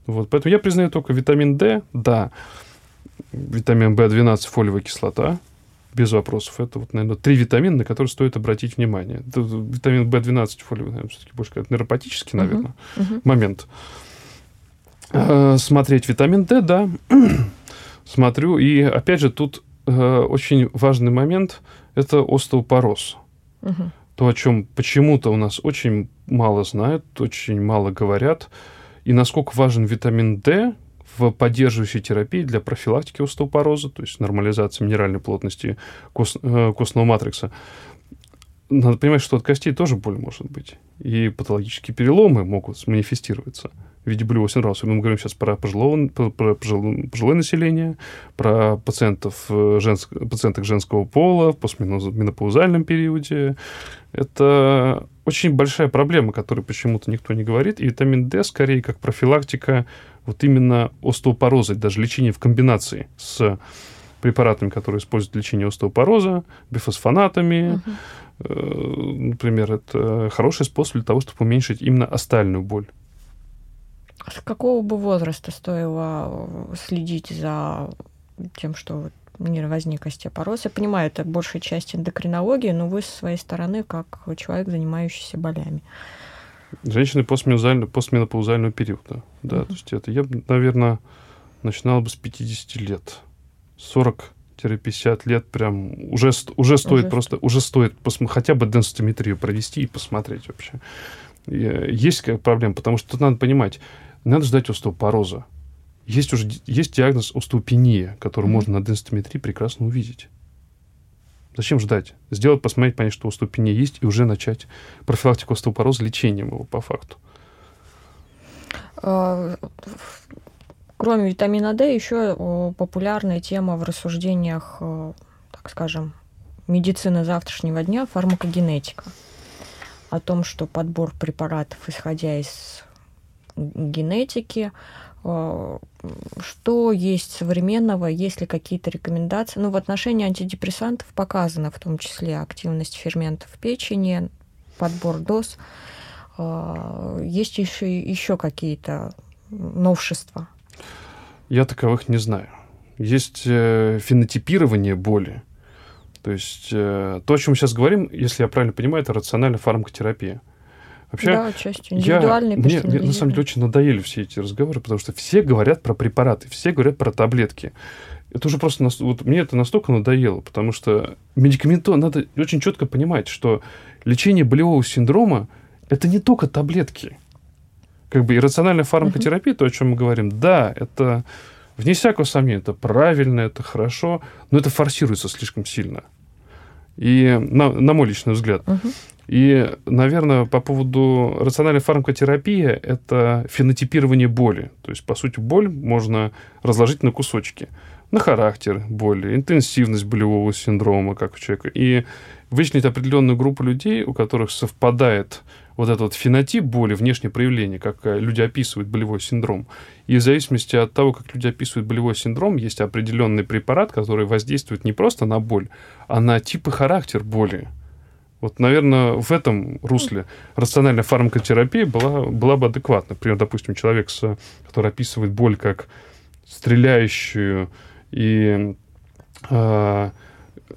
[SPEAKER 2] Вот, поэтому я признаю только витамин D, да витамин В12, фолиевая кислота, без вопросов. Это вот, наверное, три витамина, на которые стоит обратить внимание. Это витамин В12, фолиевый, наверное, все-таки больше как нейропатический, наверное, uh-huh. Uh-huh. момент. Э, смотреть витамин D, да, [clears throat] смотрю. И, опять же, тут э, очень важный момент – это остеопороз. Uh-huh. То, о чем почему-то у нас очень мало знают, очень мало говорят. И насколько важен витамин D, в поддерживающей терапии для профилактики остеопороза, то есть нормализации минеральной плотности э, костного матрикса. Надо понимать, что от костей тоже боль может быть. И патологические переломы могут манифестироваться в виде болевого синдрома. Мы говорим сейчас про пожилое, про пожилое население, про пациентов, э, женск, пациенток женского пола в постменопаузальном периоде. Это очень большая проблема, о которой почему-то никто не говорит. И витамин D скорее как профилактика вот именно остеопороза, даже лечение в комбинации с препаратами, которые используют для лечения остеопороза, бифосфонатами, uh-huh. например, это хороший способ для того, чтобы уменьшить именно остальную боль.
[SPEAKER 1] С какого бы возраста стоило следить за тем, что не возник остеопороз? Я понимаю, это большая часть эндокринологии, но вы со своей стороны, как человек, занимающийся болями.
[SPEAKER 2] Женщины постменопаузального, постменопаузального периода. Да, mm-hmm. то есть это я, наверное, начинал бы с 50 лет. 40-50 лет прям уже, уже стоит уже просто, уже стоит посм- хотя бы денситометрию провести и посмотреть вообще. Э, есть проблема, потому что тут надо понимать, надо ждать остеопороза. Есть уже есть диагноз остеопения, который mm-hmm. можно на денситометрии прекрасно увидеть. Зачем ждать? Сделать, посмотреть, понять, что у ступени есть, и уже начать профилактику остеопороза лечением его по факту.
[SPEAKER 1] А, кроме витамина D, еще популярная тема в рассуждениях, так скажем, медицины завтрашнего дня – фармакогенетика. О том, что подбор препаратов, исходя из генетики, что есть современного, есть ли какие-то рекомендации. Ну, в отношении антидепрессантов показана в том числе активность ферментов в печени, подбор доз. А, есть еще, еще какие-то новшества?
[SPEAKER 2] Я таковых не знаю. Есть э, фенотипирование боли. То есть э, то, о чем мы сейчас говорим, если я правильно понимаю, это рациональная фармакотерапия.
[SPEAKER 1] Вообще, да, частью индивидуальной
[SPEAKER 2] я, мне, мне на самом деле очень надоели все эти разговоры, потому что все говорят про препараты, все говорят про таблетки. Это уже просто вот мне это настолько надоело, потому что медикаменты надо очень четко понимать, что лечение болевого синдрома это не только таблетки. как бы иррациональная фармакотерапия, uh-huh. то, о чем мы говорим, да, это вне всякого сомнения, это правильно, это хорошо, но это форсируется слишком сильно. И на, на мой личный взгляд. Uh-huh. И, наверное, по поводу рациональной фармакотерапии, это фенотипирование боли. То есть, по сути, боль можно разложить на кусочки. На характер боли, интенсивность болевого синдрома, как у человека. И вычленить определенную группу людей, у которых совпадает вот этот фенотип боли, внешнее проявление, как э, люди описывают болевой синдром. И в зависимости от того, как люди описывают болевой синдром, есть определенный препарат, который воздействует не просто на боль, а на тип и характер боли. Вот, наверное, в этом русле рациональная фармакотерапия была, была бы адекватна. Например, допустим, человек, который описывает боль как стреляющую и э,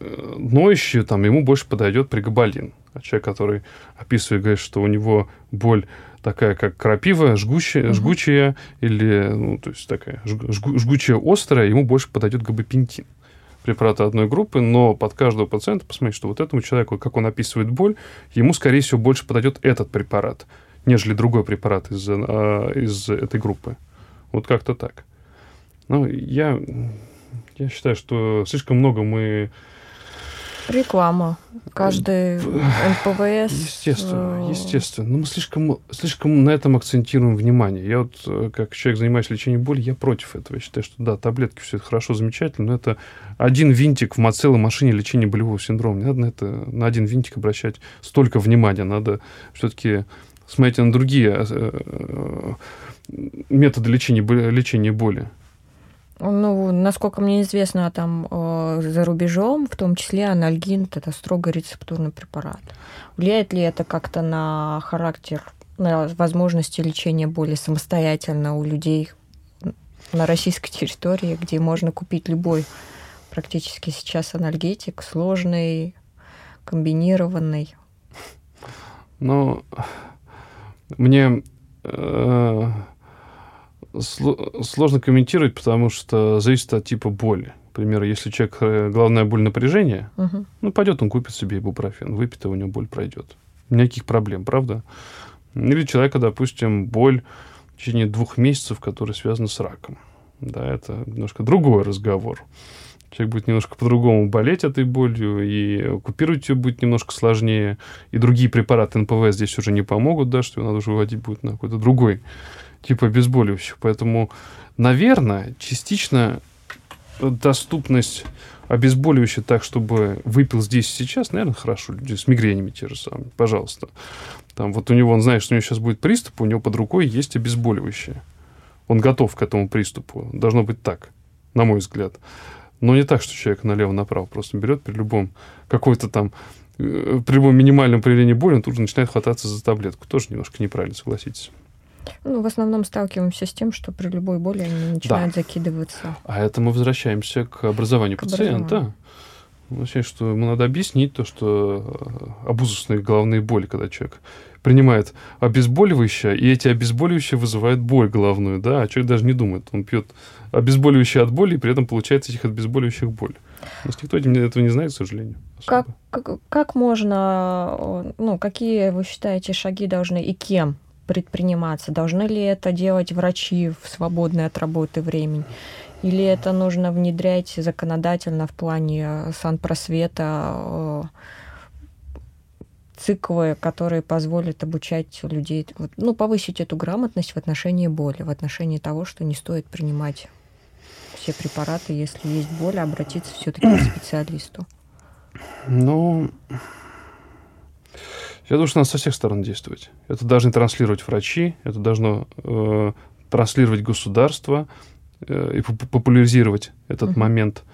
[SPEAKER 2] ноющую, там, ему больше подойдет пригабалин. А человек, который описывает, говорит, что у него боль такая, как крапива, жгучая, угу. жгучая или, ну, то есть такая жгу, жгучая острая, ему больше подойдет габапентин препараты одной группы, но под каждого пациента посмотреть, что вот этому человеку, как он описывает боль, ему, скорее всего, больше подойдет этот препарат, нежели другой препарат из, а, из этой группы. Вот как-то так. Ну, я, я считаю, что слишком много мы
[SPEAKER 1] Реклама. Каждый НПВС.
[SPEAKER 2] Естественно, э, естественно. Но мы слишком, слишком на этом акцентируем внимание. Я вот, э, как человек, занимаюсь лечением боли, я против этого. Я считаю, что да, таблетки, все это хорошо, замечательно, но это один винтик в целой машине лечения болевого синдрома. Не надо на это на один винтик обращать столько внимания. Надо все-таки смотреть на другие э, методы лечения, лечения боли.
[SPEAKER 1] Ну, насколько мне известно, там э, за рубежом, в том числе анальгин, это строго рецептурный препарат. Влияет ли это как-то на характер, на возможности лечения боли самостоятельно у людей на российской территории, где можно купить любой практически сейчас анальгетик, сложный, комбинированный?
[SPEAKER 2] Ну, мне э, сложно комментировать, потому что зависит от типа боли. Например, если человек э, головная боль напряжения, угу. ну, пойдет он купит себе ибупрофен, выпьет, и у него боль пройдет. Никаких проблем, правда? Или человека, допустим, боль в течение двух месяцев, которая связана с раком. Да, это немножко другой разговор. Человек будет немножко по-другому болеть этой болью, и купировать ее будет немножко сложнее. И другие препараты НПВ здесь уже не помогут, да, что его надо уже выводить будет на какой-то другой типа обезболивающих. Поэтому, наверное, частично доступность обезболивающих так, чтобы выпил здесь и сейчас, наверное, хорошо. Люди с мигренями те же самые, пожалуйста. Там вот у него, он знает, что у него сейчас будет приступ, у него под рукой есть обезболивающее. Он готов к этому приступу. Должно быть так, на мой взгляд. Но не так, что человек налево-направо просто берет при любом какой-то там э, при любом минимальном проявлении боли, он тут же начинает хвататься за таблетку. Тоже немножко неправильно, согласитесь.
[SPEAKER 1] Ну, в основном сталкиваемся с тем, что при любой боли они начинают да. закидываться.
[SPEAKER 2] А это мы возвращаемся к образованию к пациента. Образованию. что ему надо объяснить то, что э, обузусные головные боли, когда человек принимает обезболивающее, и эти обезболивающие вызывают боль головную, да, а человек даже не думает. Он пьет обезболивающее от боли, и при этом получает этих обезболивающих боль. У нас никто этого не знает, к сожалению.
[SPEAKER 1] Как, как, как можно, э, ну, какие вы считаете шаги должны и кем предприниматься? Должны ли это делать врачи в свободное от работы времени? Или это нужно внедрять законодательно в плане э, санпросвета э, циклы, которые позволят обучать людей, ну, повысить эту грамотность в отношении боли, в отношении того, что не стоит принимать все препараты, если есть боль, обратиться все-таки к специалисту?
[SPEAKER 2] Ну, я думаю, что надо со всех сторон действовать. Это должны транслировать врачи, это должно э, транслировать государство э, и популяризировать этот uh-huh. момент.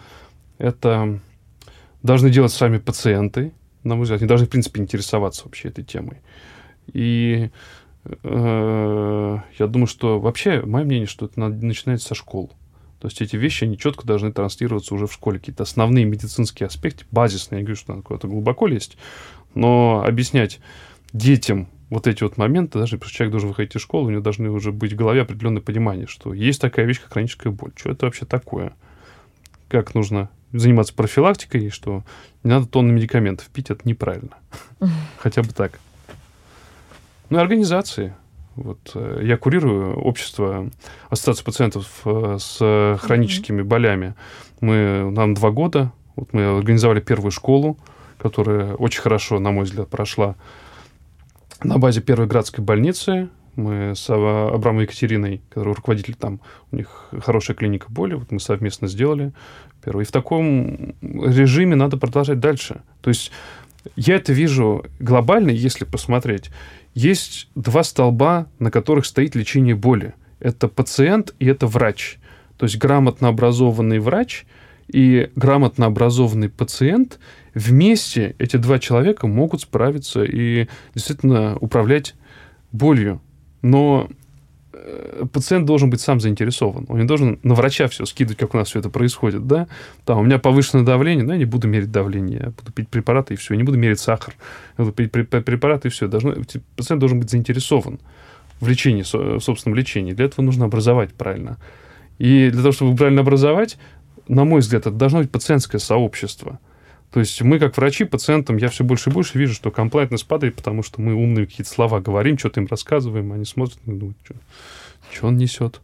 [SPEAKER 2] Это должны делать сами пациенты, на мой взгляд. Они должны, в принципе, интересоваться вообще этой темой. И э, я думаю, что вообще, мое мнение, что это надо, начинается со школ. То есть эти вещи, они четко должны транслироваться уже в школе. Какие-то основные медицинские аспекты, базисные, я говорю, что надо куда-то глубоко лезть, но объяснять детям вот эти вот моменты, даже если человек должен выходить из школы, у него должны уже быть в голове определенное понимание, что есть такая вещь, как хроническая боль. Что это вообще такое? Как нужно заниматься профилактикой, и что не надо тонны медикаментов пить, это неправильно. [laughs] Хотя бы так. Ну и организации. Вот, э, я курирую общество Ассоциации пациентов э, с хроническими болями. Мы, нам два года. Вот мы организовали первую школу, которая очень хорошо, на мой взгляд, прошла на базе первой градской больницы. Мы с Абрамом Екатериной, который руководитель там, у них хорошая клиника боли, вот мы совместно сделали первый. И в таком режиме надо продолжать дальше. То есть я это вижу глобально, если посмотреть. Есть два столба, на которых стоит лечение боли. Это пациент и это врач. То есть грамотно образованный врач и грамотно образованный пациент вместе эти два человека могут справиться и действительно управлять болью. Но Э, пациент должен быть сам заинтересован. Он не должен на врача все скидывать, как у нас все это происходит, да? Там, у меня повышенное давление, ну, я не буду мерить давление, я буду пить препараты и все, я не буду мерить сахар, я буду пить препараты и все. Должно, пациент должен быть заинтересован в лечении, в собственном лечении. Для этого нужно образовать правильно. И для того, чтобы правильно образовать, на мой взгляд, это должно быть пациентское сообщество – то есть мы, как врачи, пациентам, я все больше и больше вижу, что комплайтность падает, потому что мы умные какие-то слова говорим, что-то им рассказываем, они смотрят и думают, что, что он несет.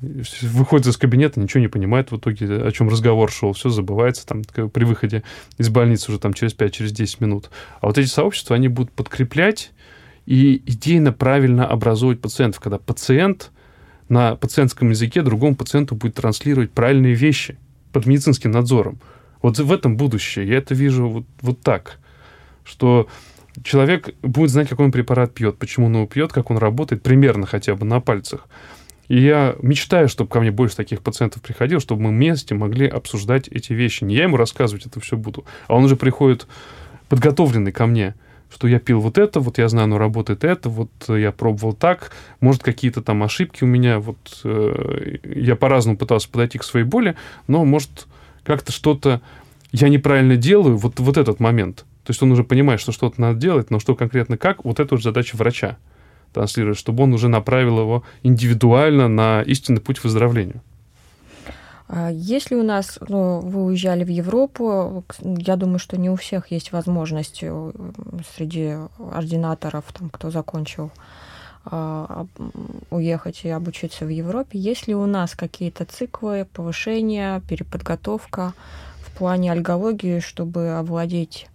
[SPEAKER 2] Выходит из кабинета, ничего не понимает в итоге, о чем разговор шел, все забывается там при выходе из больницы уже там через 5-10 через минут. А вот эти сообщества, они будут подкреплять и идейно правильно образовывать пациентов, когда пациент на пациентском языке другому пациенту будет транслировать правильные вещи под медицинским надзором. Вот в этом будущее. Я это вижу вот, вот так, что человек будет знать, какой он препарат пьет, почему он его пьет, как он работает, примерно хотя бы на пальцах. И я мечтаю, чтобы ко мне больше таких пациентов приходило, чтобы мы вместе могли обсуждать эти вещи. Не я ему рассказывать это все буду, а он уже приходит подготовленный ко мне, что я пил вот это, вот я знаю, оно работает это, вот я пробовал так, может, какие-то там ошибки у меня, вот э, я по-разному пытался подойти к своей боли, но, может, как-то что-то я неправильно делаю, вот, вот этот момент. То есть он уже понимает, что что-то надо делать, но что конкретно как, вот это уже задача врача транслировать, чтобы он уже направил его индивидуально на истинный путь.
[SPEAKER 1] А если у нас, ну, вы уезжали в Европу, я думаю, что не у всех есть возможность э, среди ординаторов, там, кто закончил а, уехать и обучиться в Европе. Есть ли у нас какие-то циклы повышения, переподготовка в плане альгологии, чтобы овладеть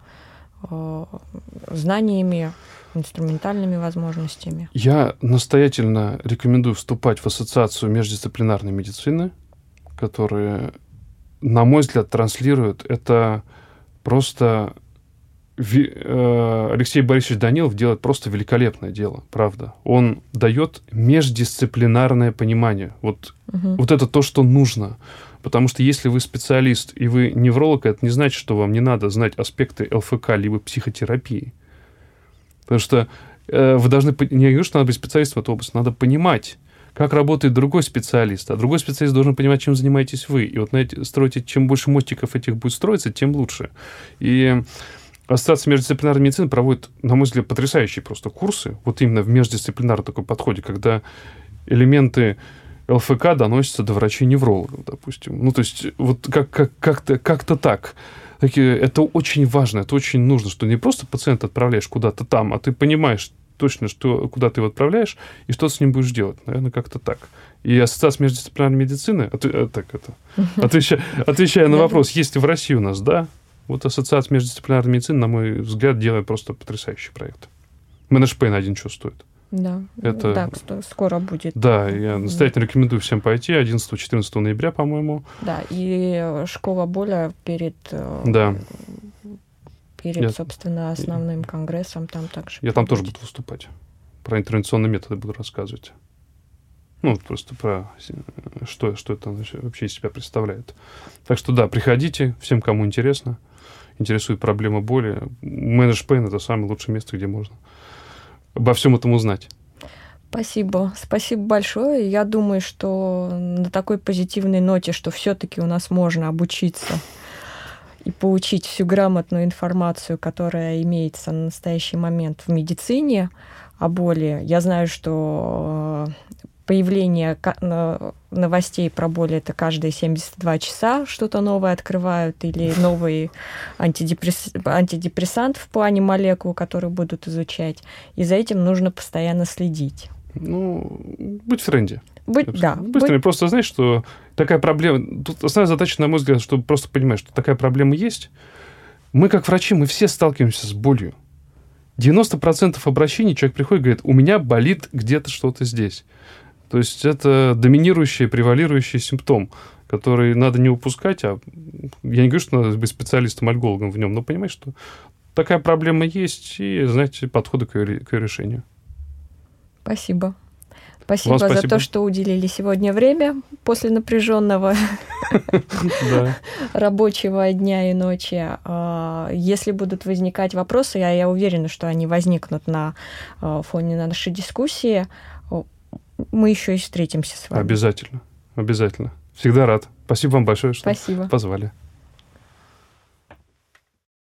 [SPEAKER 1] а, знаниями, инструментальными возможностями?
[SPEAKER 2] Я настоятельно рекомендую вступать в ассоциацию междисциплинарной медицины, которая, на мой взгляд, транслирует это просто Э, Алексей Борисович Данилов делает просто великолепное дело, правда. Он дает междисциплинарное понимание. Вот, угу. вот это то, что нужно. Потому что если вы специалист и вы невролог, это не значит, что вам не надо знать аспекты ЛФК либо психотерапии. Потому что э, вы должны... Не говорю, что надо быть специалистом в этой области, надо понимать, как работает другой специалист. А другой специалист должен понимать, чем занимаетесь вы. И вот на эти, строите, чем больше мостиков этих будет строиться, тем лучше. И Ассоциация междисциплинарной медицины проводит, на мой взгляд, потрясающие просто курсы, вот именно в междисциплинарном такой подходе, когда элементы ЛФК доносятся до врачей-неврологов, допустим. Ну, то есть, вот как, как, как-то, как-то так. Это очень важно, это очень нужно, что не просто пациента отправляешь куда-то там, а ты понимаешь точно, что, куда ты его отправляешь и что с ним будешь делать. Наверное, как-то так. И Ассоциация междисциплинарной медицины, от, э, так это, отвечая, отвечая на вопрос, есть ли в России у нас, да, вот Ассоциация междисциплинарной медицины, на мой взгляд, делает просто потрясающий проект. На один стоит.
[SPEAKER 1] Да, это, да, скоро будет.
[SPEAKER 2] Да, я настоятельно рекомендую всем пойти 11-14 ноября, по-моему.
[SPEAKER 1] Да, и школа боля перед, э,
[SPEAKER 2] да.
[SPEAKER 1] Перед я, собственно, основным конгрессом там также.
[SPEAKER 2] Я там тоже буду выступать. Про интервенционные методы буду рассказывать. Ну, просто про что, что это вообще из себя представляет. Так что да, приходите, всем, кому интересно интересует проблема боли, Manage Pain — это самое лучшее место, где можно обо всем этом узнать.
[SPEAKER 1] Спасибо. Спасибо большое. Я думаю, что на такой позитивной ноте, что все-таки у нас можно обучиться и получить всю грамотную информацию, которая имеется на настоящий момент в медицине о боли. Я знаю, что появление новостей про боль это каждые 72 часа что-то новое открывают или новый антидепресс... антидепрессант в плане молекул, которые будут изучать. И за этим нужно постоянно следить.
[SPEAKER 2] Ну, быть в тренде.
[SPEAKER 1] Быть, да.
[SPEAKER 2] Быстрее. Быть... Просто знаешь, что такая проблема... Тут основная задача, на мой взгляд, чтобы просто понимать, что такая проблема есть. Мы, как врачи, мы все сталкиваемся с болью. 90% обращений человек приходит и говорит, у меня болит где-то что-то здесь. То есть это доминирующий, превалирующий симптом, который надо не упускать, а я не говорю, что надо быть специалистом-альгологом в нем, но понимать, что такая проблема есть, и, знаете, подходы к ее, к ее решению.
[SPEAKER 1] Спасибо. Спасибо, спасибо за то, что уделили сегодня время после напряженного [laughs] рабочего дня и ночи. А, если будут возникать вопросы, я, я уверена, что они возникнут на а, фоне нашей дискуссии, мы еще и встретимся с вами.
[SPEAKER 2] Обязательно, обязательно. Всегда рад. Спасибо вам большое, что
[SPEAKER 1] Спасибо.
[SPEAKER 2] позвали.